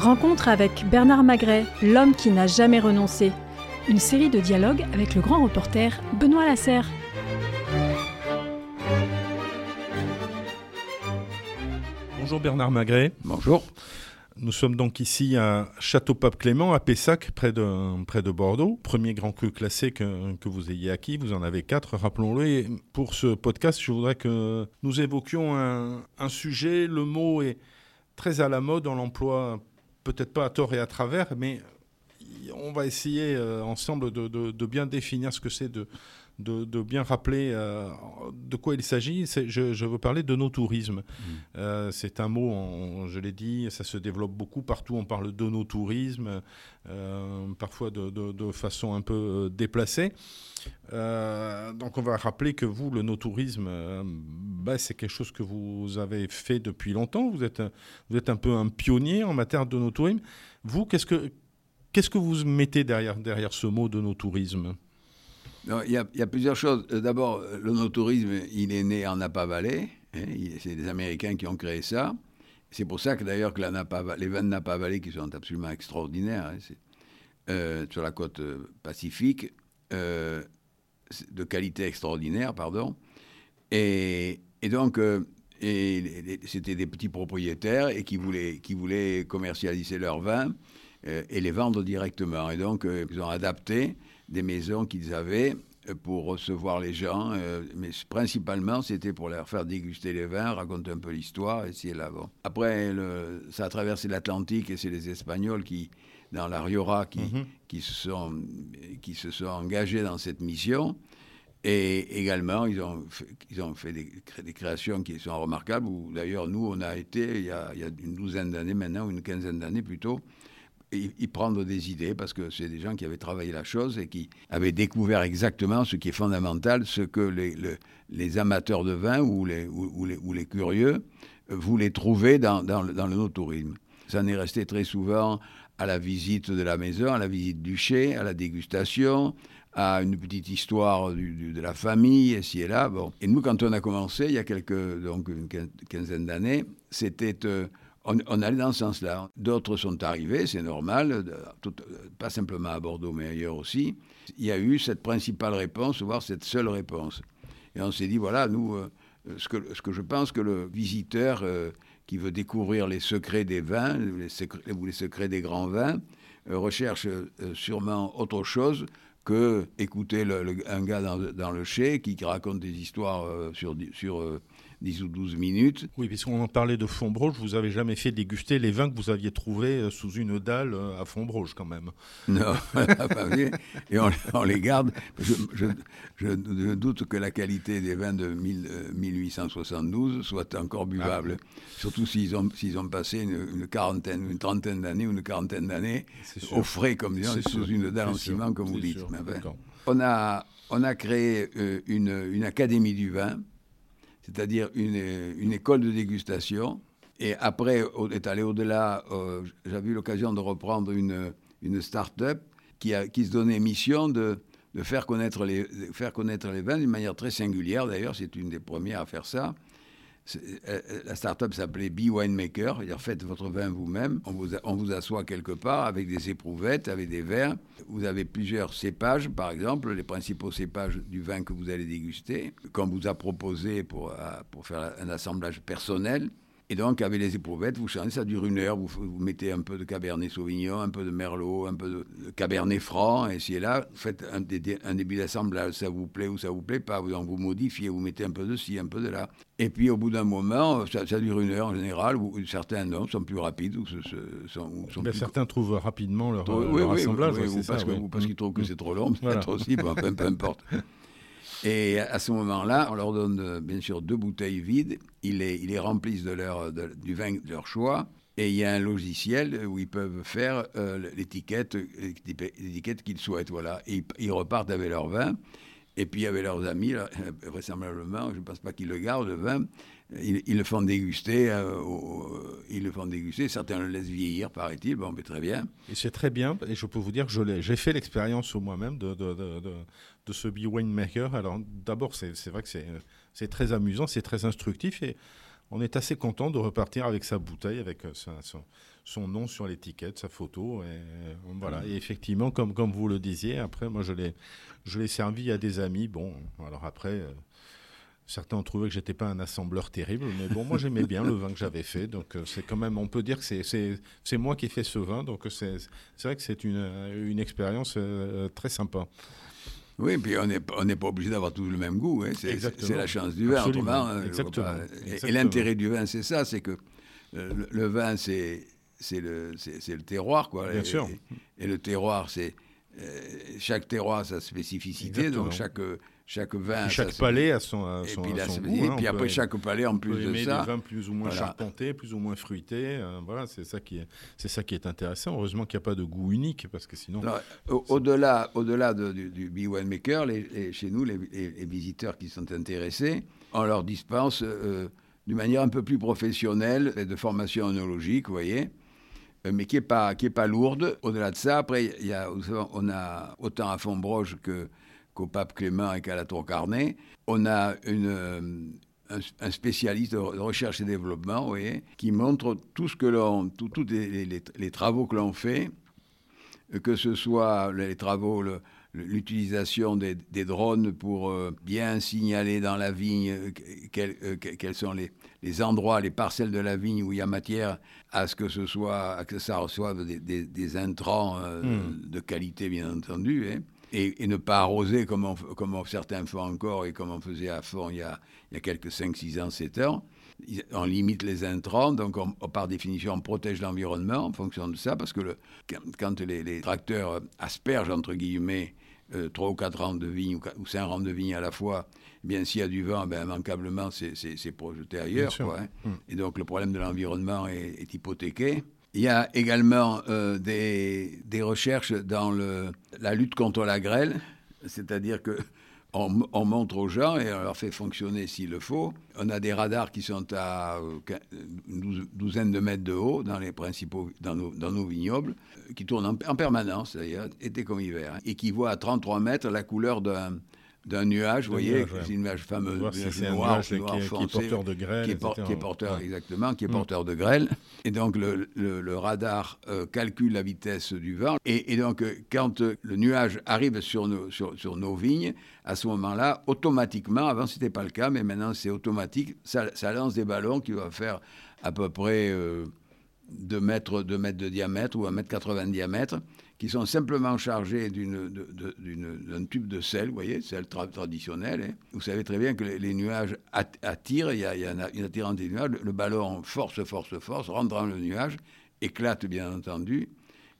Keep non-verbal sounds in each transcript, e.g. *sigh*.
Rencontre avec Bernard Magret, l'homme qui n'a jamais renoncé. Une série de dialogues avec le grand reporter Benoît Lasserre. Bonjour Bernard Magret. Bonjour. Nous sommes donc ici à Château-Pape-Clément, à Pessac, près de, près de Bordeaux. Premier grand cru classé que, que vous ayez acquis, vous en avez quatre, rappelons-le. Et pour ce podcast, je voudrais que nous évoquions un, un sujet. Le mot est très à la mode, on l'emploie peut-être pas à tort et à travers, mais on va essayer euh, ensemble de, bien définir ce que c'est de, de, bien rappeler euh, de quoi il s'agit. Je, je, veux parler de nos tourismes. Mmh. Euh, c'est un mot, on, je l'ai dit, ça se développe beaucoup partout. On parle de nos tourismes, euh, parfois de, de, façon un peu déplacée. Donc on va rappeler que vous, le no-tourisme, bah, c'est quelque chose que vous avez fait depuis longtemps. Vous êtes, vous êtes un peu un pionnier en matière de no-tourisme. Vous, qu'est-ce que, qu'est-ce que vous mettez derrière, derrière ce mot de no-tourisme? Il, y a, plusieurs choses. Euh, d'abord, le no-tourisme, il est né en Napa Valley. Hein, c'est des Américains qui ont créé ça. C'est pour ça que d'ailleurs que les vins de Napa Valley, qui sont absolument extraordinaires, hein, euh, sur la côte euh, pacifique, euh, de qualité extraordinaire, pardon. Et, donc, euh, c'était des petits propriétaires et qui voulaient, commercialiser leurs vins euh, et les vendre directement. Et donc, ils ont adapté des maisons qu'ils avaient euh, pour recevoir les gens, euh, mais principalement c'était pour leur faire déguster les vins, raconter un peu l'histoire, essayer là. Bon. Après, le, ça a traversé l'Atlantique et c'est les Espagnols qui, dans la Rioja, qui, mm -hmm. qui, se sont, qui se sont engagés dans cette mission. Et également, ils ont fait, ils ont fait des, des créations qui sont remarquables, où d'ailleurs, nous, on a été, il y a, il y a une douzaine d'années maintenant, ou une quinzaine d'années plutôt, y, prendre des idées parce que c'est des gens qui avaient travaillé la chose et qui avaient découvert exactement ce qui est fondamental, ce que les, le, les amateurs de vin ou les, ou, les, ou les, curieux voulaient trouver dans, dans, dans le no-tourisme. Ça en est resté très souvent à la visite de la maison, à la visite du chai, à la dégustation, à une petite histoire de la famille, ici et là. Bon. Et nous, quand on a commencé, il y a quelques, donc une quinzaine d'années, c'était... Euh, on, allait dans ce sens-là. D'autres sont arrivés, c'est normal, tout, pas simplement à Bordeaux, mais ailleurs aussi. Il y a eu cette principale réponse, voire cette seule réponse. Et on s'est dit, voilà, nous, euh, ce, que, je pense que le visiteur euh, qui veut découvrir les secrets des vins, les secrets, ou les secrets des grands vins, euh, recherche sûrement autre chose que écouter un gars dans, le chai qui raconte des histoires sur 10 ou 12 minutes. Oui, puisqu'on en parlait de Fontbroche, vous n'avez jamais fait déguster les vins que vous aviez trouvés sous une dalle à Fontbroche, quand même. *laughs* Non, et on, on, les garde. Je, je, je, doute que la qualité des vins de 1000, 1872 soit encore buvable. Ah, Surtout s'ils ont, s'ils ont passé une, une, quarantaine, une trentaine d'années ou une quarantaine d'années au frais, comme disons, sous sûr. une dalle en ciment, comme vous dites. On, a, on a créé euh, une, une académie du vin c'est-à-dire une, une, école de dégustation. Et après, est allé au-delà, euh, j'avais eu l'occasion de reprendre une, une start-up qui, qui se donnait mission de, de faire, connaître les, faire connaître les vins d'une manière très singulière. D'ailleurs, c'est une des premières à faire ça. Euh, la start-up s'appelait Be Winemaker, c'est-à-dire faites votre vin vous-même. On vous, on vous assoit quelque part avec des éprouvettes, avec des verres. Vous avez plusieurs cépages, par exemple, les principaux cépages du vin que vous allez déguster, qu'on vous a proposé pour, euh, pour faire un assemblage personnel. Et donc, avec les éprouvettes, vous changez, ça dure une heure, vous, vous, mettez un peu de Cabernet Sauvignon, un peu de Merlot, un peu de, Cabernet Franc, et si là, vous faites un, un début d'assemblage, ça vous plaît ou ça vous plaît pas, vous, vous modifiez, vous mettez un peu de ci, un peu de là. Et puis, au bout d'un moment, ça, ça, dure une heure en général, ou certains non, sont plus rapides. Ou, sont, sont ben, plus... Certains trouvent rapidement leur, oui, leur oui, assemblage. Oui, oui, parce, qu'ils trouvent que c'est trop long, peut-être voilà. aussi, bon, peu, peu importe. *laughs* Et à ce moment-là, on leur donne bien sûr deux bouteilles vides. Ils les, ils remplissent de leur, du vin de leur choix. Et il y a un logiciel où ils peuvent faire euh, l'étiquette, l'étiquette qu'ils souhaitent. Voilà. Ils, repartent avec leur vin. Et puis avec leurs amis, *laughs* vraisemblablement, je ne pense pas qu'ils le gardent, le vin. Ils, le font déguster, euh, ils le font déguster. Certains le laissent vieillir, paraît-il. Bon, mais très bien. Et c'est très bien. Et je peux vous dire que j'ai fait l'expérience moi-même de, de, de, de, ce Be Winemaker. Alors, d'abord, c'est vrai que c'est très amusant, c'est très instructif. On est assez content de repartir avec sa bouteille, avec son, nom sur l'étiquette, sa photo. Et, voilà. Et effectivement, comme, vous le disiez, après, moi, je l'ai, servi à des amis. Bon, alors après, Certains ont trouvé que j'étais pas un assembleur terrible, mais bon, moi j'aimais bien le vin que j'avais fait, donc euh, c'est quand même, on peut dire que c'est moi qui ai fait ce vin, donc c'est vrai que c'est une, expérience euh, très sympa. Oui, puis on n'est on pas obligé d'avoir tous le même goût, hein. c'est la chance du vin. Euh, Exactement. Et, l'intérêt du vin, c'est ça, c'est que le, vin, c'est le, le terroir, quoi. Bien sûr. Et, le terroir, c'est chaque terroir a sa spécificité, donc chaque chaque vin. chaque palais a son, a son, et puis, son goût, et puis après, chaque palais, en plus de ça. des vins plus ou moins charpentés, plus ou moins fruités. Euh, voilà, c'est ça, qui est, c'est ça qui est intéressant. Heureusement qu'il n'y a pas de goût unique, parce que sinon. Au-delà au -delà du, du Bee Maker, les, chez nous, les, visiteurs qui sont intéressés, on leur dispense euh, d'une manière un peu plus professionnelle, de formation onologique, vous voyez euh, mais qui n'est pas, qui est pas lourde. Au-delà de ça, après, y a, on a autant à Fontbroge que qu'au pape Clément et qu'à la Tour Carnet. On a une, euh, un, spécialiste de recherche et développement, vous voyez, qui montre tout ce que l'on, tous les, les, travaux que l'on fait, que ce soit les travaux, l'utilisation des, des, drones pour euh, bien signaler dans la vigne euh, quels, sont les, les, endroits, les parcelles de la vigne où il y a matière à ce que ce soit, à que ça reçoive des, des, intrants hmm. de qualité, bien entendu. Hein et, ne pas arroser comme, certains font encore et comme on faisait à fond il y a, il y a quelques 5, 6 ans, 7 ans. On limite les intrants, donc par définition, on protège l'environnement en fonction de ça, parce que le, quand les, tracteurs aspergent, entre guillemets, euh, 3 ou 4 rangs de vigne ou, 5 rangs de vigne à la fois, eh bien s'il y a du vent, ben, immanquablement, c'est projeté ailleurs. Quoi, hein. Hum. Et donc le problème de l'environnement est, est hypothéqué. Il y a également euh, des, recherches dans la lutte contre la grêle, c'est-à-dire que on, on, montre aux gens et on leur fait fonctionner s'il le faut. On a des radars qui sont à une douzaine de mètres de haut dans les principaux, dans nos vignobles, euh, qui tournent en, permanence d'ailleurs, été comme hiver, hein, et qui voient à 33 mètres la couleur d'un d'un nuage, vous voyez, c'est une nuage fameuse, noir, noir qui, est porteur de grêle, qui est, porteur exactement, qui est mm. porteur de grêle. Et donc le, le, radar euh, calcule la vitesse du vent. Et, donc euh, quand euh, le nuage arrive sur nos, sur, sur nos vignes, à ce moment-là, automatiquement, avant c'était pas le cas, mais maintenant c'est automatique, ça, ça, lance des ballons qui vont faire à peu près 2 mètres, 2 mètres de diamètre ou 1 mètre 80 de diamètre qui sont simplement chargés d'un tube de sel, vous voyez, sel traditionnel. Hein. Vous savez très bien que les, nuages attirent, il y, a, il y a une attirance des nuages, le ballon force, force, force, rentre dans le nuage, éclate bien entendu,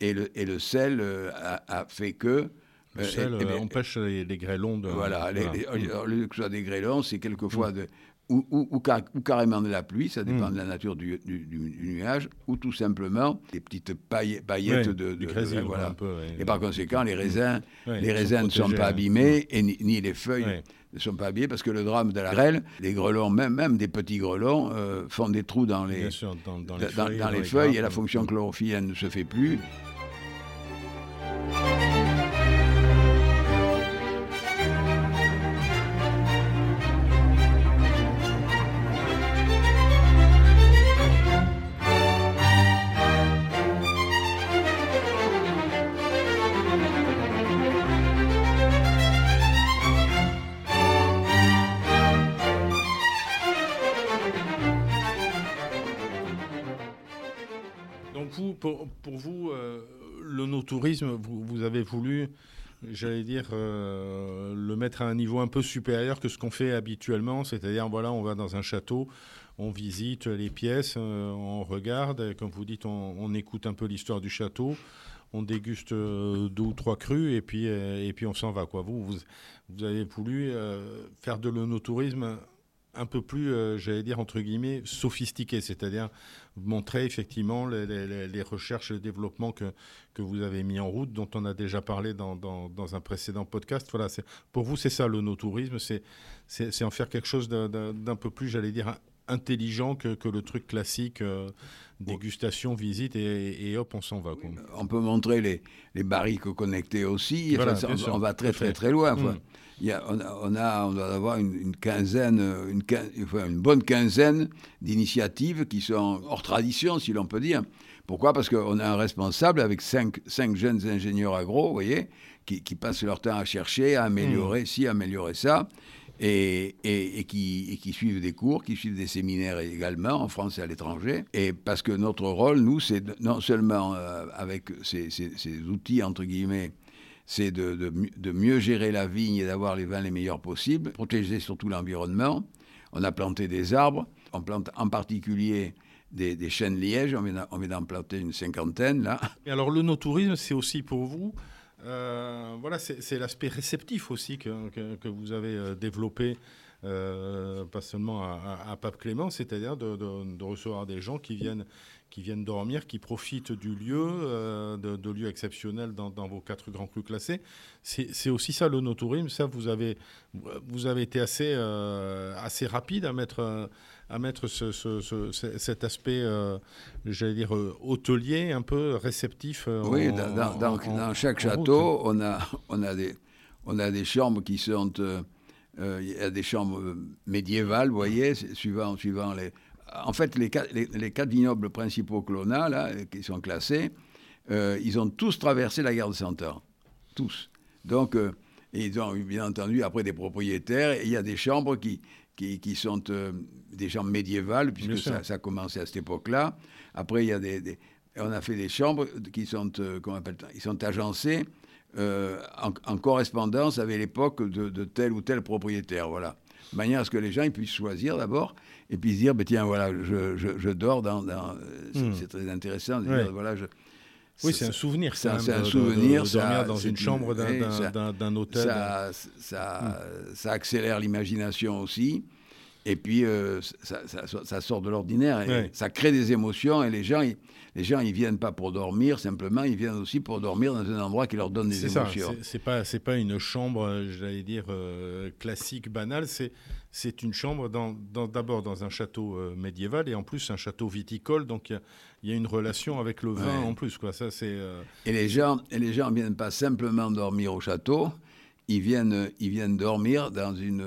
et le, et le sel euh, a, fait que... Le euh, sel eh, eh ben, empêche les, grêlons de... Voilà, Les, que ce soit des grêlons, c'est quelquefois mm. de ou, ou, carrément de la pluie, ça dépend hmm. de la nature du, nuage, ou tout simplement des petites paillettes de, de, voilà. Et par conséquent, les raisins, les raisins ne sont pas abîmés et ni, les feuilles ne sont pas abîmées parce que le drame de la grêle, les grelons, même, même des petits grelons, euh, font des trous dans les, dans, les feuilles, et la fonction chlorophylle ne se fait plus. Pour, vous, euh, le no-tourisme, vous, avez voulu, j'allais dire, euh, le mettre à un niveau un peu supérieur que ce qu'on fait habituellement, c'est-à-dire, voilà, on va dans un château, on visite les pièces, euh, on regarde, comme vous dites, on, écoute un peu l'histoire du château, on déguste deux ou trois crus et puis, et puis on s'en va. Quoi. Vous, vous, vous avez voulu faire de l'onotourisme un peu plus, euh, j'allais dire, entre guillemets, sophistiqué, c'est-à-dire montrer effectivement les, recherches et le développement que, que vous avez mis en route, dont on a déjà parlé dans, dans, un précédent podcast. Voilà, pour vous, c'est ça le no-tourisme, c'est en faire quelque chose d'un peu plus, j'allais dire, intelligent que, que, le truc classique, dégustation, visite, et, hop, on s'en va. On peut montrer les, les barriques connectées aussi. on, va très très très loin. Mm. Il y a, on, a, on, doit avoir une, quinzaine, une, une bonne quinzaine d'initiatives qui sont hors tradition, si l'on peut dire. Pourquoi? Parce qu'on a un responsable avec cinq, cinq jeunes ingénieurs agro, vous voyez, qui, qui, passent leur temps à chercher, à améliorer mmh. ci, améliorer ça, et, et, qui, et, qui, suivent des cours, qui suivent des séminaires également, en France et à l'étranger. Et parce que notre rôle, nous, c'est non seulement euh, avec ces, ces, ces, outils, entre guillemets, c'est de, de, mieux gérer la vigne et d'avoir les vins les meilleurs possibles, protéger surtout l'environnement. On a planté des arbres, on plante en particulier des, des chênes lièges, on vient d'en planter une cinquantaine là. Et alors le no-tourisme, c'est aussi pour vous, euh, voilà, c'est l'aspect réceptif aussi que, que, vous avez euh, développé. Euh, pas seulement à, à, Pape Clément, c'est-à-dire de, de, de, recevoir des gens qui viennent qui viennent dormir, qui profitent du lieu, euh, de, lieux exceptionnels dans, vos quatre grands crus classés. C'est aussi ça le no-tourisme. Ça, vous avez, vous avez été assez, euh, assez rapide à mettre, à mettre ce, cet aspect, euh, j'allais dire, hôtelier, un peu réceptif. oui, dans, dans, chaque château, on a, on, a des, on a des chambres qui sont. Il y a des chambres médiévales, vous voyez, suivant, suivant les, en fait, les, les, quatre vignobles principaux que l'on a, là, qui sont classés, euh, ils ont tous traversé la guerre de Cent Ans. Tous. Donc, euh, ils ont bien entendu après des propriétaires, et il y a des chambres qui, qui, sont euh, des chambres médiévales, puisque ça, ça, a commencé à cette époque-là. Après, il y a des, on a fait des chambres qui sont, comment appelle ils sont agencées en, correspondance avec l'époque de, de, tel ou tel propriétaire. Voilà. De manière à ce que les gens ils puissent choisir d'abord et puis se dire, ben, tiens, voilà, je, je, dors dans. dans hmm. c'est très intéressant de dire, voilà, je. Oui, c'est un souvenir. C'est un, souvenir. De, dormir dans une chambre d'un hôtel. Ça, ça, ça accélère l'imagination aussi. Et puis, euh, ça, ça, sort de l'ordinaire. Ça crée des émotions. Et les gens, ils, les gens, ils viennent pas pour dormir, simplement, ils viennent aussi pour dormir dans un endroit qui leur donne des émotions. C'est pas, c'est pas une chambre, j'allais dire, euh, classique, banale. C'est, c'est une chambre dans, d'abord dans un château euh, médiéval et en plus un château viticole. Donc, il y, a une relation avec le vin en plus, quoi. Ça, c'est. Et les gens, et les gens viennent pas simplement dormir au château ils viennent, ils viennent dormir dans une,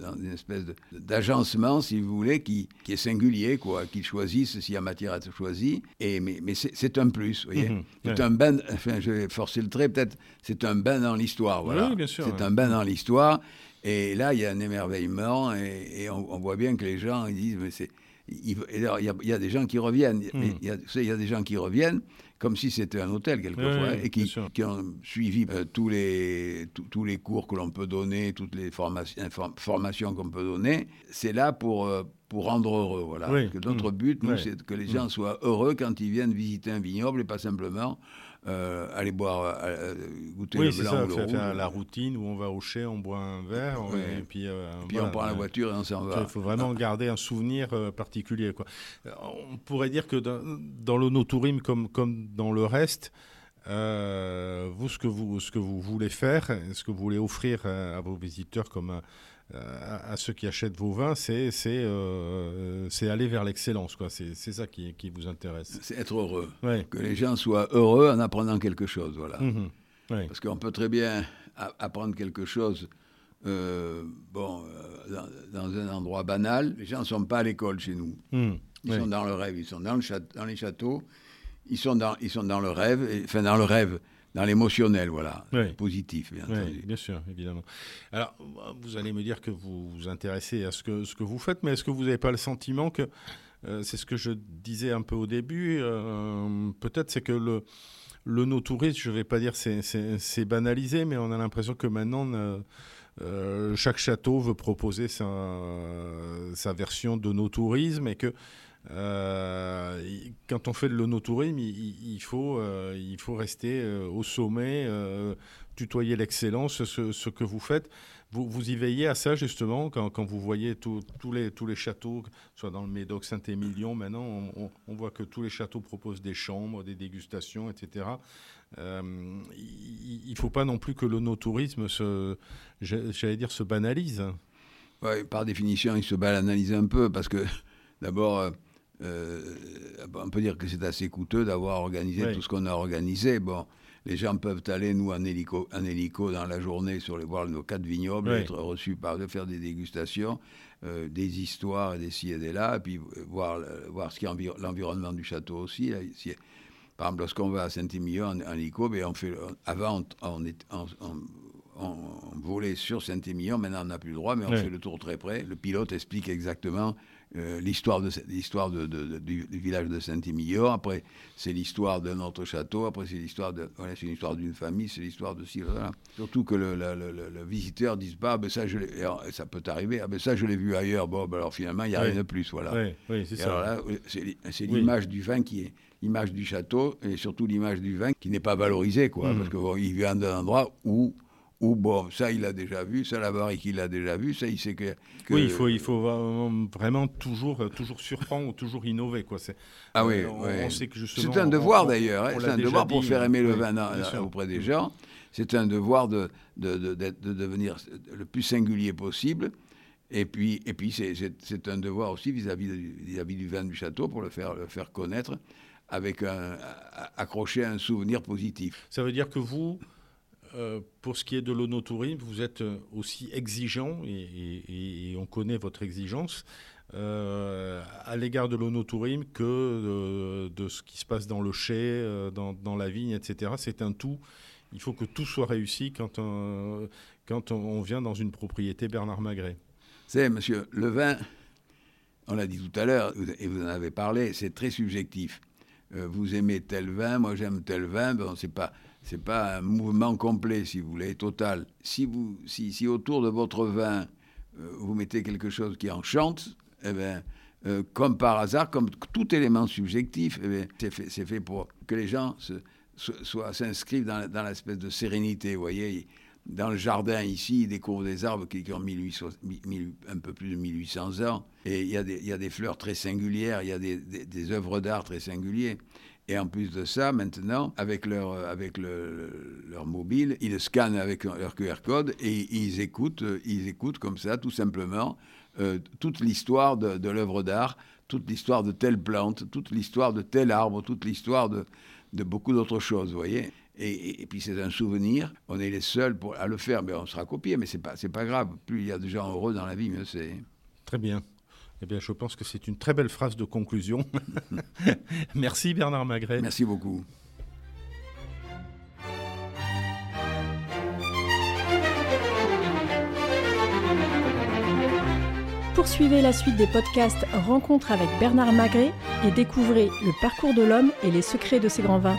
dans une espèce d'agencement, si vous voulez, qui, qui est singulier, quoi, qu'ils choisissent s'il y a matière à être choisi. Et, mais mais c'est un plus, vous voyez. Mhm, c'est un bain, enfin, je vais forcer le trait, peut-être, c'est un bain dans l'histoire, voilà. Oui, bien sûr. C'est un bain dans l'histoire. Et là, il y a un émerveillement, et, on, voit bien que les gens ils disent, mais c'est. Il, il, y a, des gens qui reviennent. Mhm. Il, y a, il y a des gens qui reviennent comme si c'était un hôtel quelquefois, et qui, qui, ont suivi euh, tous, les, tous les cours que l'on peut donner, toutes les formations qu'on peut donner. C'est là pour, euh, pour rendre heureux. Voilà. que notre mmh. but, nous, c'est que les gens mmh. soient heureux quand ils viennent visiter un vignoble et pas simplement euh, aller boire, euh, goûter le blanc ou le rouge. la routine où on va au chai, on boit un verre, et puis, euh, puis on prend la voiture et on s'en va. Il faut vraiment garder un souvenir particulier. Quoi. On pourrait dire que dans, dans le no-tourisme, comme, comme dans le reste, vous, ce que vous, ce que vous voulez faire, ce que vous voulez offrir à, vos visiteurs comme à, ceux qui achètent vos vins, c'est euh, aller vers l'excellence. C'est ça qui, qui, vous intéresse. C'est être heureux. Que les gens soient heureux en apprenant quelque chose. Voilà. Mhm. Parce qu'on peut très bien apprendre quelque chose euh, bon, euh, dans, un endroit banal. Les gens ne sont pas à l'école chez nous. Mhm. Ils sont dans le rêve, ils sont dans, le dans les châteaux, ils sont dans, ils sont dans le rêve, enfin dans le rêve dans l'émotionnel, voilà, positif, bien oui, Bien sûr, évidemment. Alors, vous allez me dire que vous vous intéressez à ce que, ce que vous faites, mais est-ce que vous n'avez pas le sentiment que, euh, c'est ce que je disais un peu au début, euh, peut-être c'est que le, le no-tourisme, je ne vais pas dire c'est banalisé, mais on a l'impression que maintenant, euh, chaque château veut proposer sa, sa version de no-tourisme et que euh, quand on fait de l'onotourisme, il, il, faut, euh, il faut rester euh, au sommet, tutoyer l'excellence, ce, que vous faites. Vous, vous y veillez à ça justement quand, quand vous voyez tous les, tous les châteaux, soit dans le Médoc, Saint-Émilion, maintenant on, voit que tous les châteaux proposent des chambres, des dégustations, etc. il ne faut pas non plus que l'onotourisme, j'allais dire, se banalise. Ouais, par définition, il se banalise un peu parce que D'abord, on peut dire que c'est assez coûteux d'avoir organisé tout ce qu'on a organisé. Bon, les gens peuvent aller, nous, en hélico, en hélico dans la journée, sur les, voir nos quatre vignobles, être reçus par de faire des dégustations, euh, des histoires, des ci et des là, et puis euh, voir, voir ce qui est l'environnement du château aussi. par exemple, lorsqu'on va à Saint-Émilion en, hélico, ben, on fait, avant, on, est, on, volait sur Saint-Émilion, maintenant on n'a plus le droit, mais on fait le tour très près. Le pilote explique exactement euh, l'histoire de, l'histoire de, du, village de Saint-Émilion. Après, c'est l'histoire de notre château. Après, c'est l'histoire de, voilà, c'est l'histoire d'une famille. C'est l'histoire de ci, voilà. Surtout que le, le, visiteur dise pas, ah, ben ça, je ça peut arriver. Ah, ben ça, je l'ai vu ailleurs. Bon, ben alors finalement, il n'y a rien de plus, voilà. Oui, c'est ça. c'est, l'image du vin qui est l'image du château et surtout l'image du vin qui n'est pas valorisée, quoi, mmh. parce qu'il vient d'un endroit où ou bon, ça il a déjà vu, ça la barrique il a déjà vu, ça il sait que, Oui, il faut, il faut vraiment toujours, toujours surprendre, toujours innover. Quoi. Ah oui, euh, sait que C'est un devoir d'ailleurs, hein, c'est un devoir pour faire aimer le vin auprès des gens. C'est un devoir de, de, de, de, devenir le plus singulier possible. Et puis, et puis c'est un devoir aussi vis-à-vis vis -vis du vin du château pour le faire, le faire connaître avec un, accrocher un souvenir positif. Ça veut dire que vous, euh, pour ce qui est de l'onotourisme, vous êtes euh, aussi exigeant, et, on connaît votre exigence, euh, à l'égard de l'onotourisme que de, ce qui se passe dans le chai, dans, la vigne, etc. C'est un tout. Il faut que tout soit réussi quand on, vient dans une propriété Bernard Magret. C'est, monsieur, le vin, on l'a dit tout à l'heure, et vous en avez parlé, c'est très subjectif. vous aimez tel vin, moi j'aime tel vin, bon, c'est pas c'est pas un mouvement complet, si vous voulez, total. Si, vous, si, si autour de votre vin, euh, vous mettez quelque chose qui enchante, eh bien, euh, comme par hasard, comme tout élément subjectif, eh c'est fait, fait, pour que les gens s'inscrivent dans, dans l'espèce de sérénité. Vous voyez, dans le jardin ici, ils découvrent des arbres qui, ont un peu plus de 1800 ans. Et il y, a des, y a des fleurs très singulières, il y a des, des œuvres d'art très singulières. Et en plus de ça, maintenant, avec leur, avec leur mobile, ils scannent avec leur QR code et ils écoutent, ils écoutent comme ça, tout simplement, euh, toute l'histoire de, l'œuvre d'art, toute l'histoire de telle plante, toute l'histoire de tel arbre, toute l'histoire de, beaucoup d'autres choses, vous voyez. Et, puis c'est un souvenir, on est les seuls à le faire, mais on sera copié, mais c'est pas, pas grave. Plus il y a de gens heureux dans la vie, mieux c'est. Très bien. Eh bien, je pense que c'est une très belle phrase de conclusion. *laughs* Merci Bernard Magret. Merci beaucoup. Poursuivez la suite des podcasts Rencontres avec Bernard Magret et découvrez le parcours de l'homme et les secrets de ses grands vins.